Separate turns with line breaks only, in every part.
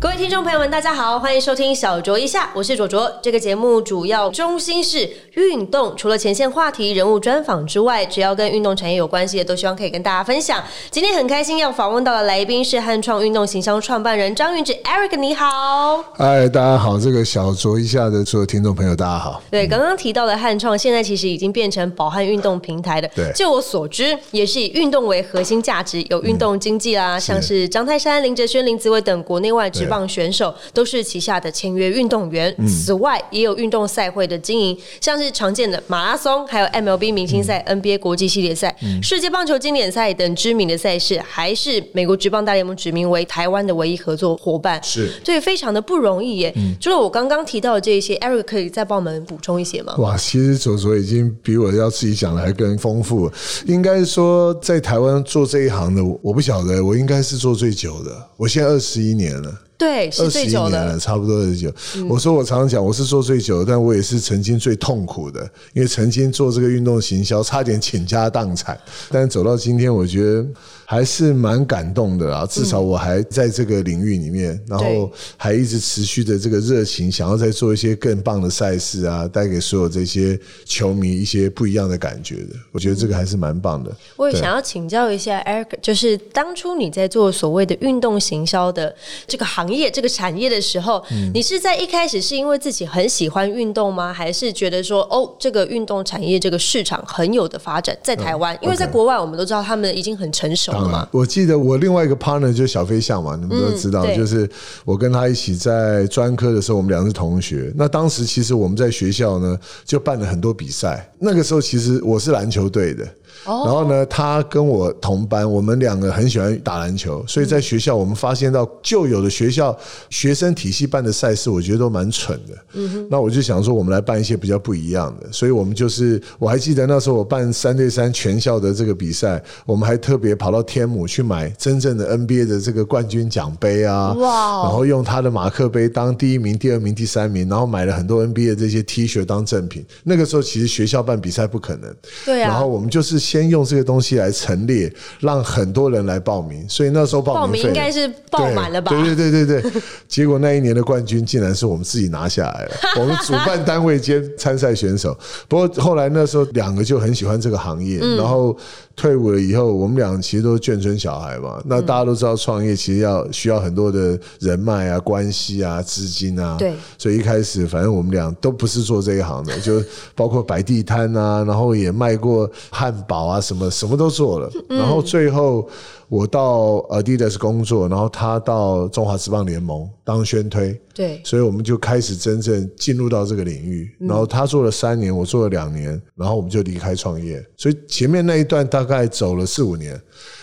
各位听众朋友们，大家好，欢迎收听小酌一下，我是卓卓。这个节目主要中心是运动，除了前线话题、人物专访之外，只要跟运动产业有关系的，都希望可以跟大家分享。今天很开心要访问到的来宾是汉创运动行销创办人张云志 Eric，你好。
嗨，大家好，这个小酌一下的所有听众朋友，大家好。
对，刚刚提到的汉创，现在其实已经变成饱汉运动平台的。
对
就我所知，也是以运动为核心价值，有运动经济啦，像是张泰山、林哲轩、林子伟等国内外职棒选手，都是旗下的签约运动员。此外，也有运动赛会的经营，像是常见的马拉松，还有 MLB 明星赛、NBA 国际系列赛、世界棒球经典赛等知名的赛事，还是美国职棒大联盟指名为台湾的唯一合作伙伴。
是
所以非常的不容易耶。除了我刚刚提到的这一些，Eric 可以再帮我们补充一些吗？
哇，其实左左已经比我要自己讲的还更丰富。应该说，在台湾做这一行的，我不晓得，我应该是做最久的。我现在二十一年了。
对，是
二十一
最久的
年了，。差不多二十久。我说我常常讲，我是做最久的，但我也是曾经最痛苦的，因为曾经做这个运动行销，差点倾家荡产。但走到今天，我觉得还是蛮感动的啊。至少我还在这个领域里面，然后还一直持续的这个热情，想要再做一些更棒的赛事啊，带给所有这些球迷一些不一样的感觉的。我觉得这个还是蛮棒的。
我也想要请教一下 Eric，就是当初你在做所谓的运动行销的这个行业、这个产业的时候，
嗯
你是在一开始是因为自己很喜欢运动吗？还是觉得说哦，这个运动产业这个市场很有的发展在台湾？因为在国外我们都知道他们已经很成熟了
当然
嘛，。
我记得我另外一个 partner 就是小飞象嘛，你们都知道，
嗯
就是我跟他一起在专科的时候，我们两个是同学。那当时其实我们在学校呢，就办了很多比赛。那个时候其实我是篮球队的。
哦。
然后呢，他跟我同班，我们两个很喜欢打篮球，所以在学校我们发现到旧有的学校学生体系办的赛事，我觉得都蛮蠢的。嗯那我就想说，我们来办一些比较不一样的，所以我们就是我还记得那时候我办三对三全校的这个比赛，我们还特别跑到天母去买真正的 NBA 的这个冠军奖杯啊，
哇。哦
然后用他的马克杯当第一名、第二名、第三名，然后买了很多 NBA 的这些 T 恤当赠品。那个时候其实学校办比赛不可能，
对啊。
然后我们就是先用这个东西来陈列，让很多人来报名，所以那时候报
报名应该是爆满了吧？
对对对对对，结果那一年的冠军竟然是我们自己拿下来了，我们主办单位兼参赛选手。不过后来那时候两个就很喜欢这个行业，
嗯
然后退伍了以后，我们俩其实都是眷村小孩嘛。那大家都知道创业其实要需要很多的人脉啊、关系啊、资金啊。
对
所以一开始反正我们俩都不是做这一行的，就包括摆地摊啊，然后也卖过汉堡啊，什么什么都做了。然后最后我到 Adidas 工作，然后他到中华职棒联盟当宣推。
对
所以我们就开始真正进入到这个领域。然后他做了三年，我做了两年，然后我们就离开创业。所以前面那一段大概走了四五年。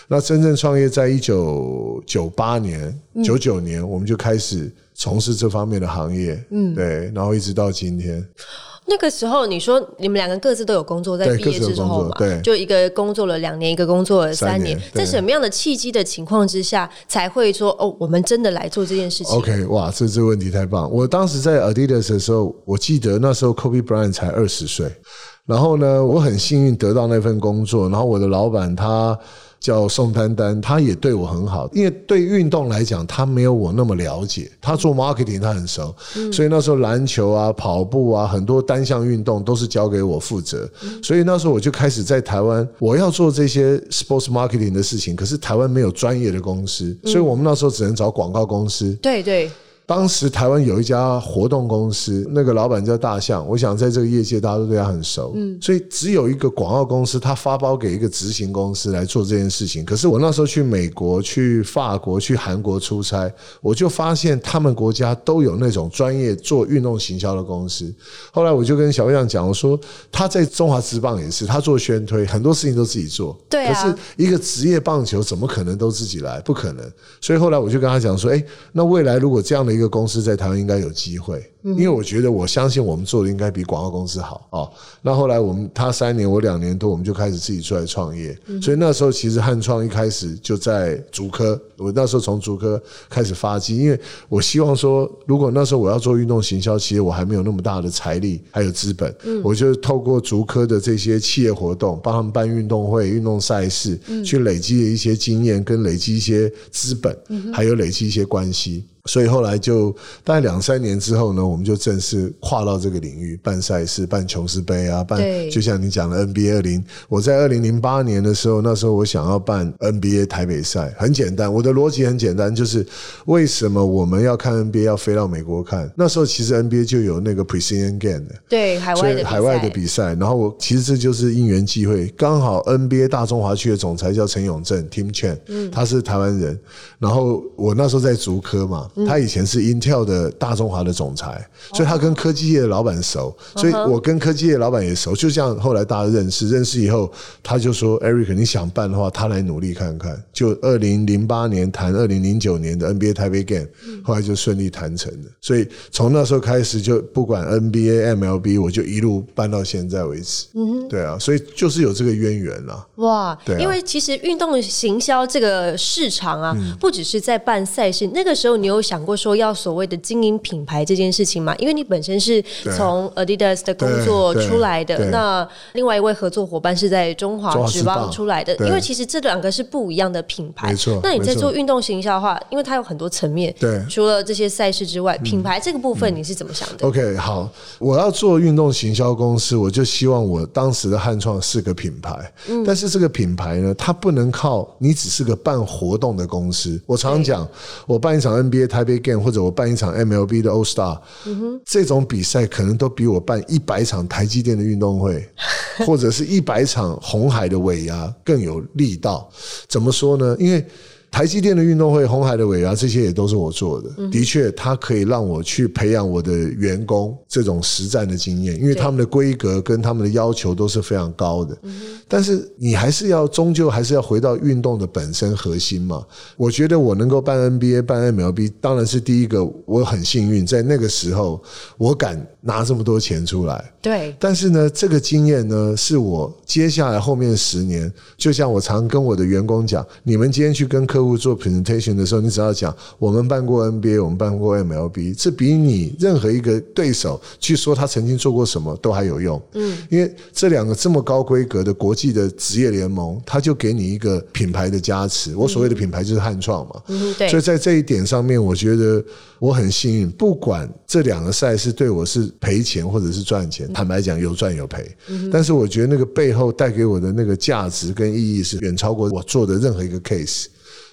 那真正创业在一九九八年、九九年，我们就开始从事这方面的行业。嗯，对，然后一直到今天。
那个时候，你说你们两个各自都有工作，在
对
毕业之后嘛，
对
就一个工作了两年，一个工作了三年
三年。
在什么样的契机的情况之下，才会说哦，我们真的来做这件事情
？OK，哇，这这个问题太棒！我当时在 Adidas 的时候，我记得那时候 Kobe Bryant 才二十岁，然后呢，我很幸运得到那份工作，然后我的老板他。叫宋丹丹，他也对我很好，因为对运动来讲，他没有我那么了解。他做 marketing 他很熟，所以那时候篮球啊、跑步啊，很多单项运动都是交给我负责。所以那时候我就开始在台湾，我要做这些 sports marketing 的事情，可是台湾没有专业的公司，所以我们那时候只能找广告公司。
对对，
当时台湾有一家活动公司，那个老板叫大象，我想在这个业界大家都对他很熟，嗯，所以只有一个广告公司，他发包给一个执行公司来做这件事情。可是我那时候去美国、去法国、去韩国出差，我就发现他们国家都有那种专业做运动行销的公司。后来我就跟小亮讲，我说他在中华职棒也是，他做宣推，很多事情都自己做，
对啊
可是一个职业棒球怎么可能都自己来？不可能。所以后来我就跟他讲说，哎，那未来如果这样的一个公司在台湾应该有机会，因为我觉得我相信我们做的应该比广告公司好哦。那后来我们他三年，我两年多，我们就开始自己出来创业。所以那时候其实汉创一开始就在竹科，我那时候从竹科开始发迹，因为我希望说，如果那时候我要做运动行销，其实我还没有那么大的财力还有资本，我就透过竹科的这些企业活动，帮他们办运动会、运动赛事，去累积一些经验，跟累积一些资本，还有累积一些关系。所以后来就大概两三年之后呢，我们就正式跨到这个领域，办赛事，办琼斯杯啊，办就像你讲的 NBA 二零。我在二零零八年的时候，那时候我想要办 NBA 台北赛，很简单，我的逻辑很简单，就是为什么我们要看 NBA 要飞到美国看？那时候其实 NBA 就有那个 Precision Game 的，
对海外的
海外的比赛。然后我其实这就是因缘际会，刚好 NBA 大中华区的总裁叫陈永正 Tim Chen，嗯，他是台湾人。然后我那时候在竹科嘛。他以前是 Intel 的大中华的总裁，所以他跟科技业的老板熟，所以我跟科技业老板也熟。就像后来大家认识，认识以后，他就说：“Eric，你想办的话，他来努力看看。”就二零零八年谈二零零九年的 NBA 台北 Game，后来就顺利谈成了。所以从那时候开始，就不管 NBA、MLB，我就一路办到现在为止。嗯，对啊，所以就是有这个渊源啊。哇，
对，因为其实运动行销这个市场啊，不只是在办赛事，那个时候你有。想过说要所谓的经营品牌这件事情吗？因为你本身是从 Adidas 的工作出来的，那另外一位合作伙伴是在中华职棒出来的。因为其实这两个是不一样的品牌。
没错。
那你在做运动行销的话，因为它有很多层面。
对。
除了这些赛事之外，品牌这个部分你是怎么想的
？OK，好，我要做运动行销公司，我就希望我当时的汉创是个品牌。嗯。但是这个品牌呢，它不能靠你只是个办活动的公司。我常常讲，我办一场 NBA。台北 Game 或者我办一场 MLB 的 All Star，这种比赛可能都比我办一百场台积电的运动会，或者是一百场红海的尾牙更有力道。怎么说呢？因为台积电的运动会、红海的尾牙，这些也都是我做的。的确，它可以让我去培养我的员工这种实战的经验，因为他们的规格跟他们的要求都是非常高的。但是你还是要终究还是要回到运动的本身核心嘛？我觉得我能够办 NBA、办 MLB，当然是第一个，我很幸运，在那个时候我敢拿这么多钱出来。
对。
但是呢，这个经验呢，是我接下来后面十年，就像我常跟我的员工讲，你们今天去跟客户。做 presentation 的时候，你只要讲我们办过 NBA，我们办过 MLB，这比你任何一个对手去说他曾经做过什么都还有用。嗯，因为这两个这么高规格的国际的职业联盟，他就给你一个品牌的加持。我所谓的品牌就是汉创嘛。嗯，对。所以在这一点上面，我觉得我很幸运，不管这两个赛事对我是赔钱或者是赚钱，坦白讲有赚有赔。嗯，但是我觉得那个背后带给我的那个价值跟意义是远超过我做的任何一个 case。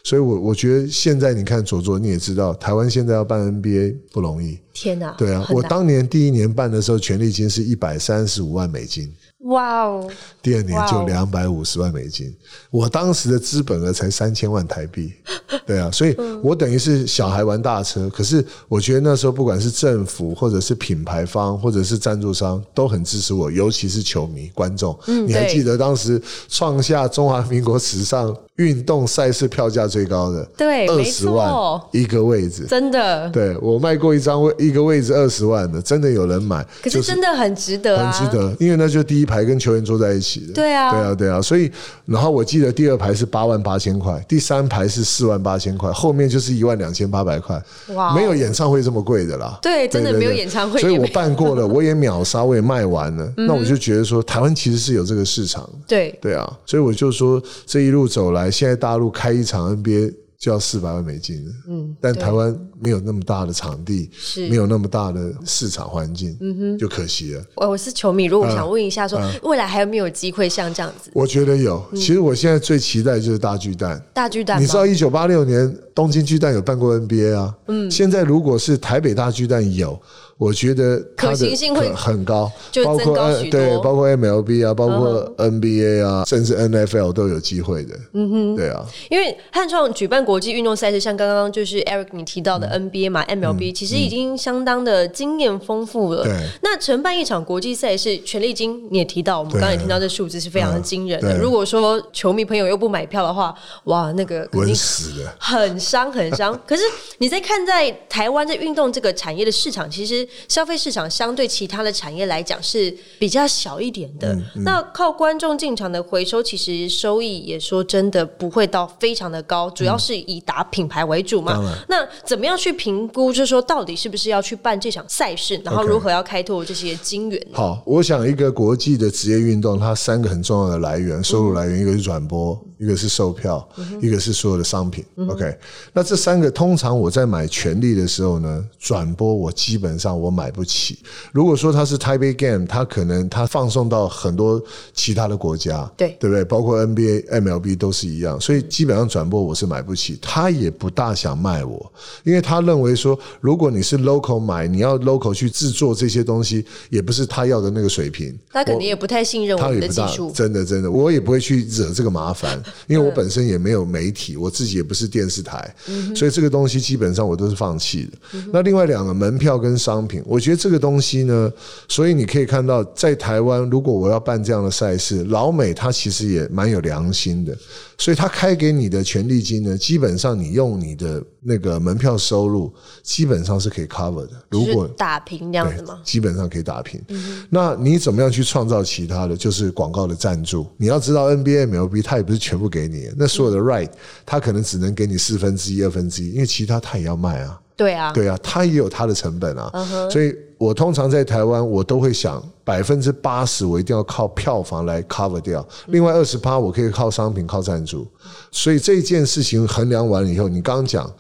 所以，我我觉得现在你看左左，你也知道，台湾现在要办 NBA 不容易。
天哪！
对啊，我当年第一年办的时候，权利金是一百三十五万美金。哇哦！第二年就两百五十万美金，我当时的资本额才三千万台币。对啊，所以我等于是小孩玩大车。可是我觉得那时候不管是政府，或者是品牌方，或者是赞助商，都很支持我，尤其是球迷观众。你还记得当时创下中华民国史上运动赛事票价最高的？
对，
二十万一个位置，
真的。
对我卖过一张位一个位置二十万的，真的有人买。
可是真的很值得，
很值得，因为那就第一排跟球员坐在一起的。
对啊，
对啊，对啊。所以，然后我记得第二排是八万八千块，第三排是四万八千块，后面就是一万两千八百块。哇，没有演唱会这么贵的啦。
对，真的没有演唱会。
所以我办过了，我也秒杀，我也卖完了。那我就觉得说，台湾其实是有这个市场。
对，
对啊。所以我就说，这一路走来，现在大陆开一场 NBA。就要四百万美金嗯，但台湾没有那么大的场地，是没有那么大的市场环境，嗯哼，就可惜了。
我我是球迷，如果想问一下，说未来还有没有机会像这样子？
我觉得有。其实我现在最期待就是大巨蛋。
大巨蛋，
你知道一九八六年东京巨蛋有办过 NBA 啊？嗯，现在如果是台北大巨蛋有。我觉得
可行性会
很高，
就
包括
增高
对，包括 MLB 啊，包括 NBA 啊，甚至 NFL 都有机会的。嗯哼，对啊，
因为汉创举办国际运动赛事，像刚刚就是 Eric 你提到的
嗯
NBA 嘛、MLB，其实已经相当的经验丰富了。
对
那承办一场国际赛事，权利金你也提到，我们
对
刚刚也听到这数字是非常的惊人的。
对
如果说球迷朋友又不买票的话，哇，那个肯定
死的。
很伤很伤。可是你在看在台湾在运动这个产业的市场，其实消费市场相对其他的产业来讲是比较小一点的。
嗯
那靠观众进场的回收，其实收益也说真的不会到非常的高，主要是以打品牌为主嘛。那怎么样去评估，就是说到底是不是要去办这场赛事，然后如何要开拓这些金源？
好，我想一个国际的职业运动，它三个很重要的来源，收入来源，一个是转播，一个是售票，一个是所有的商品。OK，那这三个通常我在买权利的时候呢，转播我基本上我买不起。如果说它是 Taipei Game，它可能它放送到很多其他的国家，
对
对不对？包括 NBA、MLB 都是一样，所以基本上转播我是买不起，他也不大想卖我，因为他认为说，如果你是 local 买，你要 local 去制作这些东西，也不是他要的那个水平。
他肯定也不太信任我的技术，。
真的真的，我也不会去惹这个麻烦，因为我本身也没有媒体，我自己也不是电视台，所以这个东西基本上我都是放弃的。那另外两个门票跟商品，我觉得这个东西呢，所以你可以看到，在台湾如果我要办这样的赛事，老美他其实也蛮有良心的，所以他开给你的权利金呢，基本上你用你的那个门票收入，基本上是可以 cover 的。如果
打平这样子吗？
基本上可以打平。那你怎么样去创造其他的？就是广告的赞助。你要知道 NBA、MLB 它也不是全部给你，那所有的 right 它可能只能给你四分之一、二分之一，因为其他它也要卖啊。
对啊，
对啊，它也有它的成本啊。所以我通常在台湾，我都会想百分之八十我一定要靠票房来 cover 掉，另外二十八我可以靠商品、靠赞助。所以这件事情衡量完了以后，你刚讲。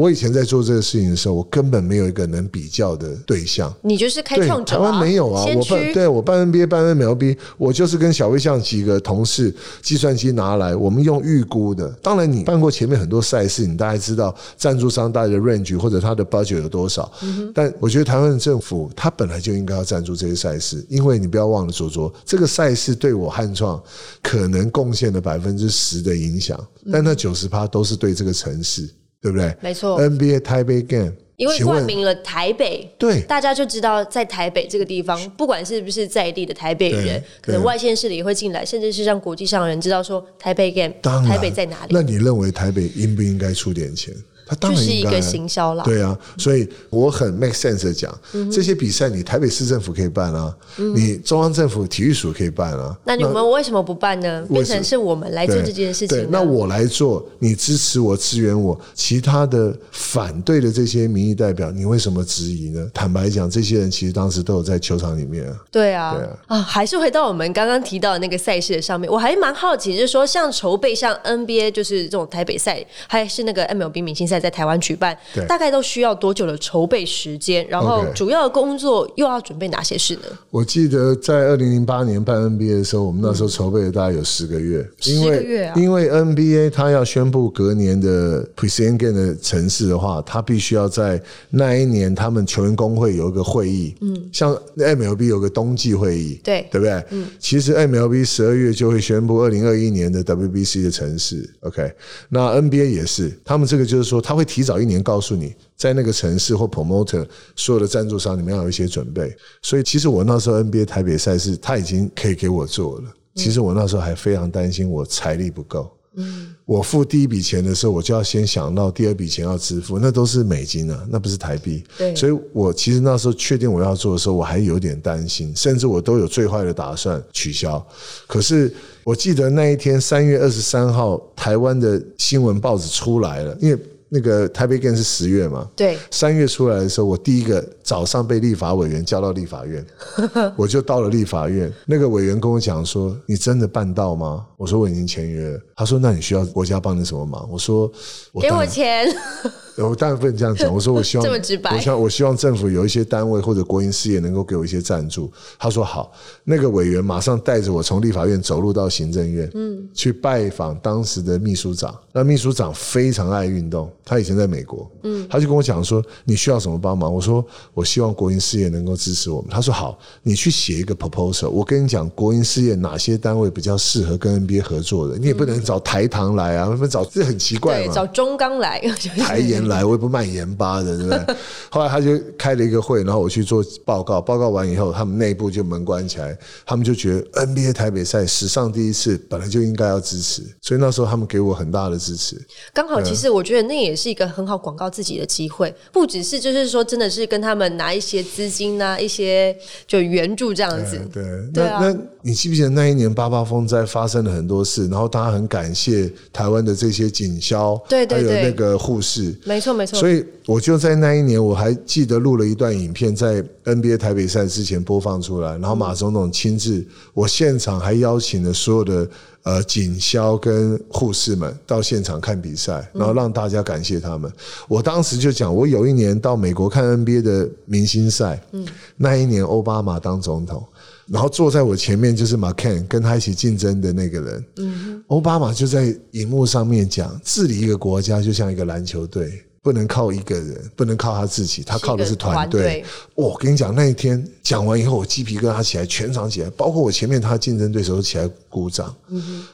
我以前在做这个事情的时候，我根本没有一个能比较的对象。
你就是开，创者、
台
啊，
湾没有啊，我办。对我办 NBA 办 MLB，我就是跟小微像几个同事，计算机拿来，我们用预估的。当然，你办过前面很多赛事，你大概知道赞助商大概的 range 或者他的 budget 有多少。但我觉得台湾的政府他本来就应该要赞助这些赛事，因为你不要忘了，卓卓这个赛事对我汉创可能贡献了百分之十的影响，但那九十趴都是对这个城市，对不对？
没错。
NBA 台北 Game，
因为冠名了台北，
对。
大家就知道在台北这个地方，不管是不是在地的台北人，可能外县市的也会进来，甚至是让国际上的人知道说台北 game，台北在哪里，
那你认为台北应不应该出点钱？他当然
是一个行销啦。
对啊，所以我很 make sense 的讲，
嗯
这些比赛你台北市政府可以办啊，你中央政府体育署可以办啊。
那你们为什么不办呢？变成是我们来做这件事情
那我来做，你支持我、支援我，其他的反对的这些民意代表，你为什么质疑呢？坦白讲，这些人其实当时都有在球场里面啊。
对啊，
对啊
啊，还是回到我们刚刚提到的那个赛事的上面，我还蛮好奇，就是说像筹备像 NBA 就是这种台北赛，还是那个 MLB 明星赛在台湾举办，大概都需要多久的筹备时间？然后主要的工作又要准备哪些事呢？
我记得在二零零八年办 NBA 的时候，我们那时候筹备了大概有十个月，因
10个
为
月啊。
因为 NBA 它要宣布隔年的 Game 的城市的话，它必须要在那一年他们球员工会有一个会议，嗯，像 MLB 有个冬季会议，
对。
对不对？嗯，其实 MLB 十二月就会宣布二零二一年的 WBC 的城市，OK，那 NBA 也是，他们这个就是说，他会提早一年告诉你，在那个城市或 promoter 所有的赞助商，你们要有一些准备。所以其实我那时候 NBA 台北赛事，他已经可以给我做了。其实我那时候还非常担心我财力不够。嗯，我付第一笔钱的时候，我就要先想到第二笔钱要支付，那都是美金啊，那不是台币。
对
所以我其实那时候确定我要做的时候，我还有点担心，甚至我都有最坏的打算取消。可是我记得那一天三月二十三号，台湾的新闻报纸出来了，因为那个台北 Game 是十月嘛，
对，
三月出来的时候，我第一个早上被立法委员叫到立法院，我就到了立法院。那个委员跟我讲说：“你真的办到吗？”我说：“我已经签约了。”他说：“那你需要国家帮你什么忙？”我说：“我
给我钱，
我当然不能这样讲。我说我希望
这么直白
我希望我希望政府有一些单位或者国营事业能够给我一些赞助。他说好，那个委员马上带着我从立法院走路到行政院，嗯，去拜访当时的秘书长。那秘书长非常爱运动，他以前在美国，嗯，他就跟我讲说你需要什么帮忙？我说我我希望国营事业能够支持我们。他说好，你去写一个 proposal。我跟你讲，国营事业哪些单位比较适合跟 NBA 合作的？你也不能找台糖来啊，不能找这很奇怪
对，
嘛。
找中钢来，
台盐来，我也不卖盐巴的，对不对？后来他就开了一个会，然后我去做报告，报告完以后，他们内部就门关起来，他们就觉得 NBA 台北赛史上第一次，本来就应该要支持，所以那时候他们给我很大的支持。
刚好，其实我觉得那也是一个很好广告自己的机会，不只是就是说，真的是跟他们拿一些资金啊，一些就援助这样子。
对，
对啊
那那你记不记得那一年八八风灾发生了很多事，然后大家很感谢台湾的这些警消，
对对对
还有那个护士，
没错，没错。
所以我就在那一年，我还记得录了一段影片，在 NBA 台北赛之前播放出来，然后马总统亲自，我现场还邀请了所有的呃警消跟护士们到现场看比赛，然后让大家感谢他们。我当时就讲，我有一年到美国看 NBA 的明星赛，嗯那一年奥巴马当总统。然后坐在我前面就是马 Ken，跟他一起竞争的那个人。嗯奥巴马就在荧幕上面讲，治理一个国家就像一个篮球队，不能靠一个人，不能靠他自己，他靠的是团队。我跟你讲，那一天讲完以后，我鸡皮疙瘩起来，全场起来，包括我前面他的竞争对手都起来鼓掌。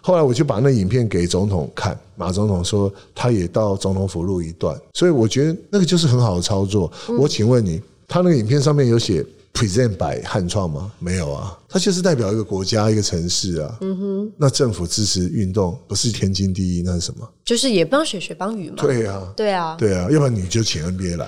后来我就把那影片给总统看，马总统说他也到总统府录一段，所以我觉得那个就是很好的操作。我请问你，他那个影片上面有写 present by 汉创吗？没有啊，它就是代表一个国家、一个城市啊。嗯哼，那政府支持运动不是天经地义，那是什么？
就是也帮水，水帮鱼嘛。
对啊，
对啊，
对啊，要不然你就请 NBA 来。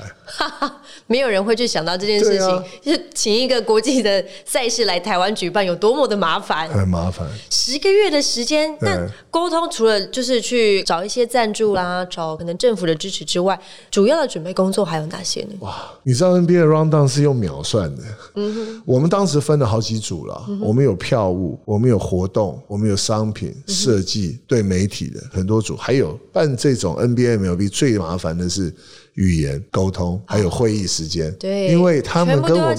没有人会去想到这件事情，就是请一个国际的赛事来台湾举办有多么的麻烦。
很麻烦。
十个月的时间，
对
那沟通除了就是去找一些赞助啦，找可能政府的支持之外，主要的准备工作还有哪些呢？
哇，你知道 NBA 的 round down 是用秒算的。嗯哼，我们当时分了好几组了，我们有票务，我们有活动，我们有商品设计，对媒体的很多组，还有办这种 NBA MLB 最麻烦的是。语言沟通，还有会议时间，
对
因为他们跟我们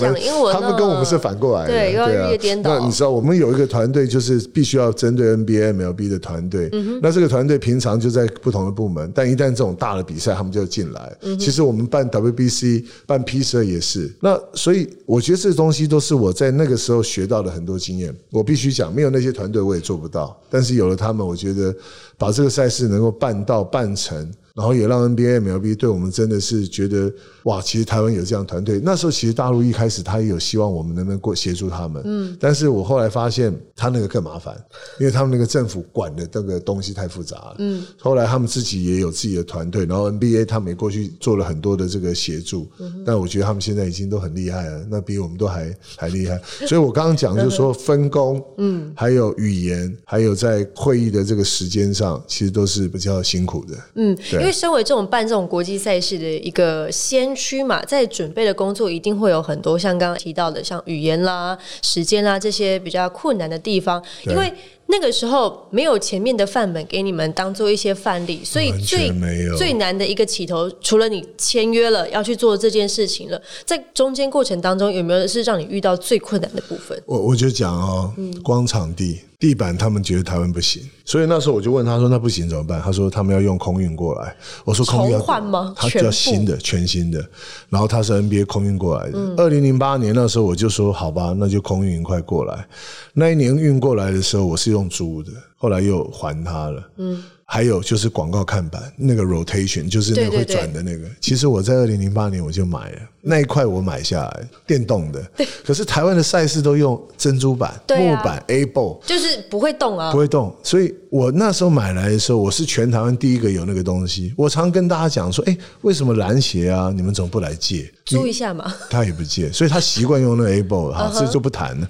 他们跟我们是反过来的，
对又要
啊。那你知道，我们有一个团队，就是必须要针对 NBA、MLB 的团队。
嗯
那这个团队平常就在不同的部门，但一旦这种大的比赛，他们就进来。
嗯
其实我们办 WBC、办 P 十二也是。那所以我觉得这东西都是我在那个时候学到的很多经验。我必须讲，没有那些团队我也做不到，但是有了他们，我觉得把这个赛事能够办到办成。然后也让 NBA、MLB 对我们真的是觉得哇，其实台湾有这样团队。那时候其实大陆一开始他也有希望我们能不能过协助他们，嗯，但是我后来发现他那个更麻烦，因为他们那个政府管的这个东西太复杂了，嗯，后来他们自己也有自己的团队，然后 NBA 他们也过去做了很多的这个协助，嗯但我觉得他们现在已经都很厉害了，那比我们都还还厉害。所以我刚刚讲就是说分工，嗯，还有语言，还有在会议的这个时间上，其实都是比较辛苦的，
嗯，
对。
因为身为这种办这种国际赛事的一个先驱嘛，在准备的工作一定会有很多像刚刚提到的，像语言啦、时间啦这些比较困难的地方，因为。那个时候没有前面的范本给你们当做一些范例，所以
完
最
没有
最难的一个起头，除了你签约了要去做这件事情了，在中间过程当中有没有是让你遇到最困难的部分？
我我就讲哦，光场地、地板，他们觉得台湾不行，所以那时候我就问他说：“那不行怎么办？”他说：“他们要用空运过来。”我说：“空运
换吗
他
全部
叫新的、全新的。然后他是 NBA 空运过来的。
嗯
二零零八年那时候我就说：“好吧，那就空运快过来。”那一年运过来的时候，我是用租的，后来又还他了。嗯。还有就是广告看板那个 rotation，就是那个会转的那个。其实我在二零零八年我就买了那一块，我买下来电动的。可是台湾的赛事都用珍珠板、木板、A ball，
就是不会动啊
不，会动，所以我那时候买来的时候，我是全台湾第一个有那个东西。我常跟大家讲说，哎，为什么篮协啊，你们怎么不来借？
租一下嘛。
他也不借，所以他习惯用那个 A ball 哈，这就不谈了。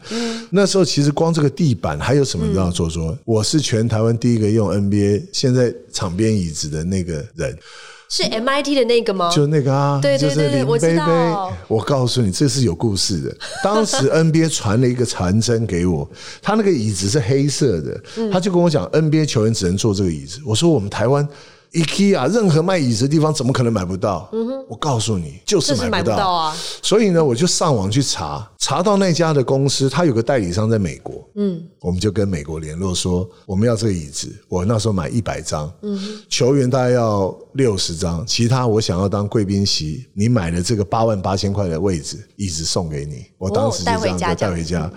那时候其实光这个地板还有什么你知道做说，我是全台湾第一个用 NBA 现在场边椅子的那个人。
是 MIT 的那个吗？
就那个啊，
对对
就是林
对对我知道。
我告诉你，这是有故事的。当时 NBA 传了一个传真给我，他那个椅子是黑色的，
嗯
他就跟我讲，NBA 球员只能坐这个椅子。我说我们台湾。IKEA 任何卖椅子的地方怎么可能买不到？我告诉你，就是
买
买不到
不到啊！
所以呢，我就上网去查查到那家的公司，他有个代理商在美国，嗯，我们就跟美国联络说，我们要这个椅子，我那时候买一百张，嗯，球员大概要六十张，其他我想要当贵宾席，你买了这个八万八千块的位置，椅子送给你，我当时就这样子带回家。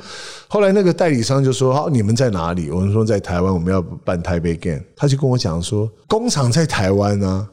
后来那个代理商就说：“好，你们在哪里？”我们说在台湾，我们要办台北 game。他就跟我讲说：“工厂在台湾呢。”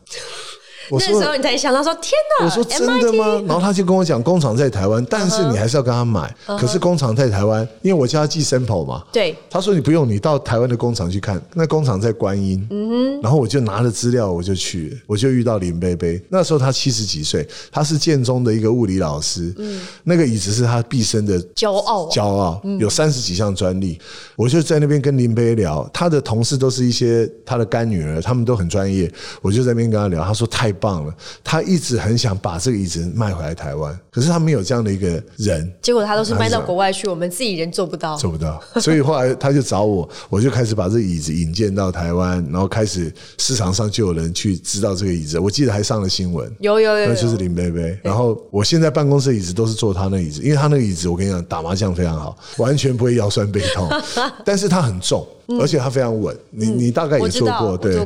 那时候你才想到说天哪！
我说真的吗？然后他就跟我讲工厂在台湾，但是你还是要跟他买。可是工厂在台湾，因为我叫他寄 sample 嘛。
对。
他说你不用，你到台湾的工厂去看。那工厂在观音。嗯哼。然后我就拿了资料，我就去，我就遇到林贝贝。那时候他七十几岁，他是建中的一个物理老师。嗯。那个椅子是他毕生的
骄傲，
骄傲。有三十几项专利。我就在那边跟林贝聊，他的同事都是一些他的干女儿，他们都很专业。我就在那边跟他聊，他说太棒了。他一直很想把这个椅子卖回来台湾，可是他没有这样的一个人。
结果他都是卖到国外去，我们自己人做不到，
做不到。所以后来他就找我，我就开始把这个椅子引荐到台湾，然后开始市场上就有人去知道这个椅子。我记得还上了新闻，
有有有，
那就是林贝贝。然后我现在办公室椅子都是坐他那椅子，因为他那个椅子我跟你讲打麻将非常好，完全不会腰酸背痛，但是他很重。而且它非常稳，你你大概也做过，对，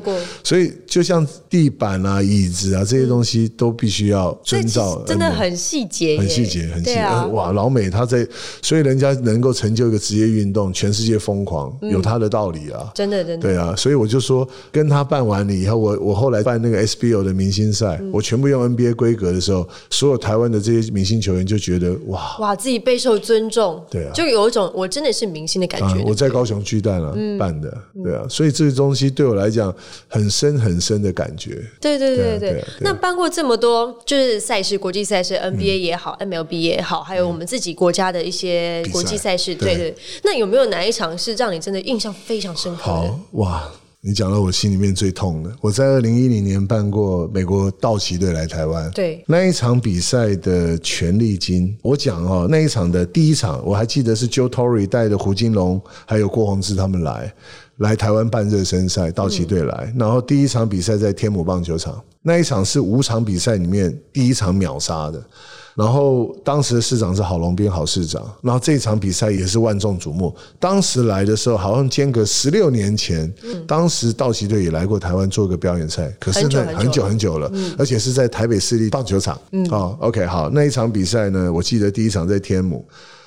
所以就像地板啊、椅子啊这些东西都必须要遵照，
真的很细节，
很细节，很细节。哇，老美他在，所以人家能够成就一个职业运动，全世界疯狂，有他的道理啊，
真的真的。
对啊，所以我就说，跟他办完了以后，我我后来办那个 SBO 的明星赛，我全部用 NBA 规格的时候，所有台湾的这些明星球员就觉得哇。
哇，自己备受尊重，
对啊，
就有一种我真的是明星的感觉。
我在高雄巨蛋啊。办的，对啊，所以这个东西对我来讲很深很深的感觉。
对对对对，那办过这么多就是赛事，国际赛事，NBA 也好，MLB 也好，还有我们自己国家的一些国际赛事，对对。那有没有哪一场是让你真的印象非常深刻的？
哇！你讲到我心里面最痛的，我在二零一零年办过美国道奇队来台湾，
对。
那一场比赛的权利金，我讲哦，那一场的第一场我还记得是 Joe Torre 带着胡金龙还有郭宏志他们来来台湾办热身赛，道奇队来，然后第一场比赛在天母棒球场，那一场是五场比赛里面第一场秒杀的。然后当时的市长是郝龙斌郝市长，然后这场比赛也是万众瞩目。当时来的时候，好像间隔十六年前，当时道奇队也来过台湾做个表演赛，可是呢很久很久了，而且是在台北市立棒球场。哦，OK，好，那一场比赛呢，我记得第一场在天母，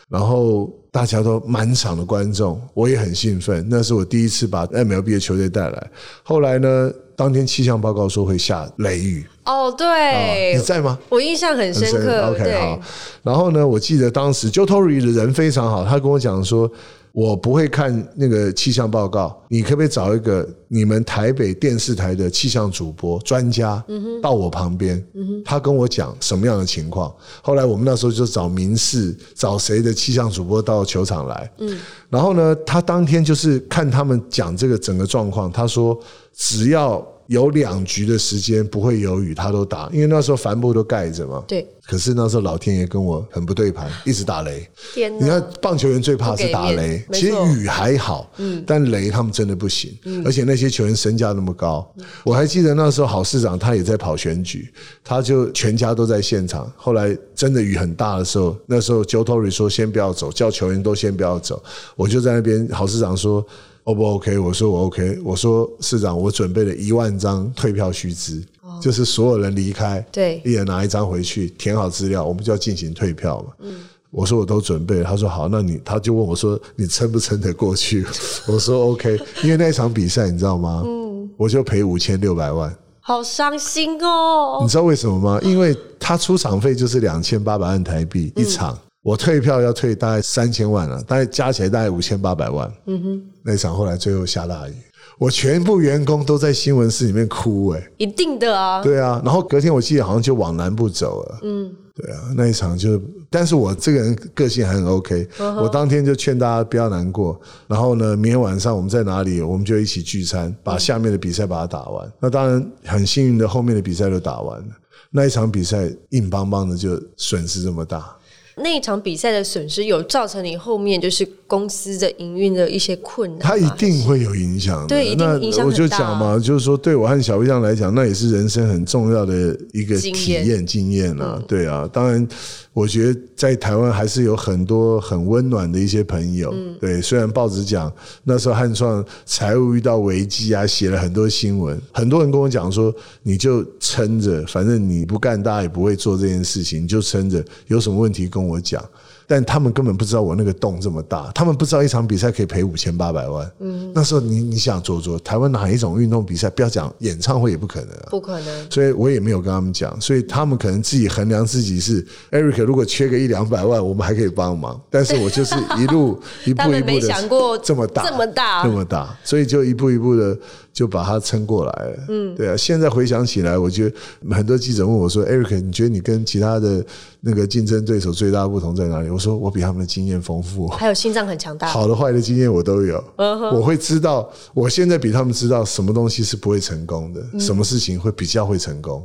然后大家都满场的观众，我也很兴奋，那是我第一次把 MLB 的球队带来。后来呢？当天气象报告说会下雷雨
哦，对，
你在吗？
我印象很深刻。
OK，好。然后呢，我记得当时 Joe Torre 的人非常好，他跟我讲说，我不会看那个气象报告，你可不可以找一个你们台北电视台的气象主播专家到我旁边？他跟我讲什么样的情况。后来我们那时候就找民事，找谁的气象主播到球场来。嗯，然后呢，他当天就是看他们讲这个整个状况，他说。只要有两局的时间不会有雨，他都打，因为那时候帆布都盖着嘛。
对。
可是那时候老天爷跟我很不对盘，一直打雷。
天
你看棒球员最怕是打雷，其实雨还好，嗯，但雷他们真的不行。嗯。而且那些球员身价那么高，我还记得那时候郝市长他也在跑选举，他就全家都在现场。后来真的雨很大的时候，那时候 Joe Torre 说先不要走，叫球员都先不要走。我就在那边，郝市长说。O 不 OK？我说我 OK。我说市长，我准备了一万张退票须知，就是所有人离开，
对，
一人拿一张回去，填好资料，我们就要进行退票嘛。嗯，我说我都准备了。他说好，那你他就问我说你撑不撑得过去？我说 OK，因为那一场比赛你知道吗？嗯，我就赔五千六百万，
好伤心哦。
你知道为什么吗？因为他出场费就是两千八百万台币一场。我退票要退大概三千万了，大概加起来大概五千八百万。嗯哼，那场后来最后下大雨，我全部员工都在新闻室里面哭，哎，
一定的啊。
对啊，然后隔天我记得好像就往南部走了。嗯，对啊，那一场就，但是我这个人个性还很 OK，我当天就劝大家不要难过。然后呢，明天晚上我们在哪里，我们就一起聚餐，把下面的比赛把它打完。那当然很幸运的，后面的比赛都打完了。那一场比赛硬邦邦的，就损失这么大。
那一场比赛的损失有造成你后面就是公司的营运的一些困难吗？
它一定会有影响的。
对一定影响我就
讲嘛，就是说，对我和小飞象来讲，那也是人生很重要的一个
经验嗯
体验经验啊。对啊，当然，我觉得在台湾还是有很多很温暖的一些朋友。
嗯
对，虽然报纸讲那时候汉创财务遇到危机啊，写了很多新闻，很多人跟我讲说，你就撑着，反正你不干，大家也不会做这件事情，你就撑着，有什么问题跟我讲。但他们根本不知道我那个洞这么大，他们不知道一场比赛可以赔五千八百万。嗯，那时候你你想做做，台湾哪一种运动比赛，不要讲演唱会也不可能啊。
不可能。
所以我也没有跟他们讲，所以他们可能自己衡量自己是 Eric，如果缺个一两百万，我们还可以帮忙。但是我就是一路 一步一步的
想过
这么大，
这么大
这么大，所以就一步一步的就把它撑过来了。嗯，对啊。现在回想起来，我觉得很多记者问我说：“Eric，你觉得你跟其他的那个竞争对手最大的不同在哪里？”我说：“我比他们的经验丰富。”
还有心脏很强大，
好的坏的经验我都有，我会知道，我现在比他们知道什么东西是不会成功的，什么事情会比较会成功。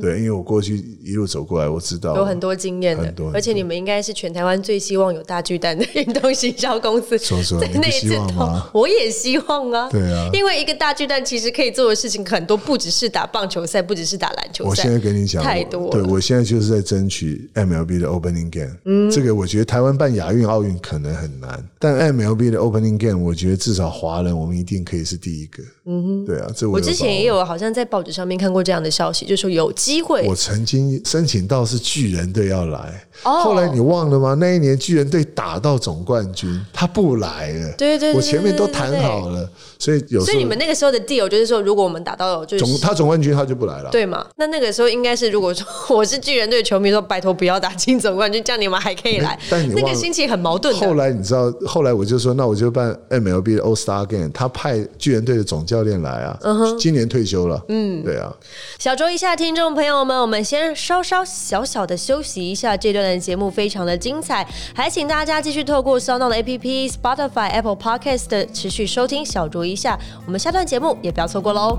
对，因为我过去一路走过来，我知道
有很多经验的而且你们应该是全台湾最希望有大巨蛋的运动行销公司。
说说
那一次
希望吗
我也希望啊。
对啊
因为一个大巨蛋其实可以做的事情很多，不只是打棒球赛，不只是打篮球赛。
我现在跟你讲，
太多了。
对我现在就是在争取 MLB 的 Opening Game。嗯，这个我觉得台湾办亚运、奥运可能很难，但 MLB 的 Opening Game，我觉得至少华人我们一定可以是第一个。嗯哼，对啊，这我
之前也有好像在报纸上面看过这样的消息，就说有机会
我曾经申请到是巨人队要来，
哦
后来你忘了吗？那一年巨人队打到总冠军，他不来了。
对对对
我前面都谈好了，所以有
所以你们那个时候的 deal 就是说，如果我们打到就是
总他总冠军他就不来了。
对嘛？那那个时候应该是，如果说 我是巨人队球迷，说拜托不要打金总冠军，这样你们还可以来。
但你那
个心情很矛盾
后。来你知道，后来我就说，那我就办 MLB 的 All Star Game，他派巨人队的总教练来啊，今年退休了。嗯，对啊，
小周一下，听众朋友们，我们先稍稍小小的休息一下，这段的节目非常的精彩，还请大家继续透过 s o n 的 APP、Spotify、Apple Podcast 持续收听小酌一下，我们下段节目也不要错过喽。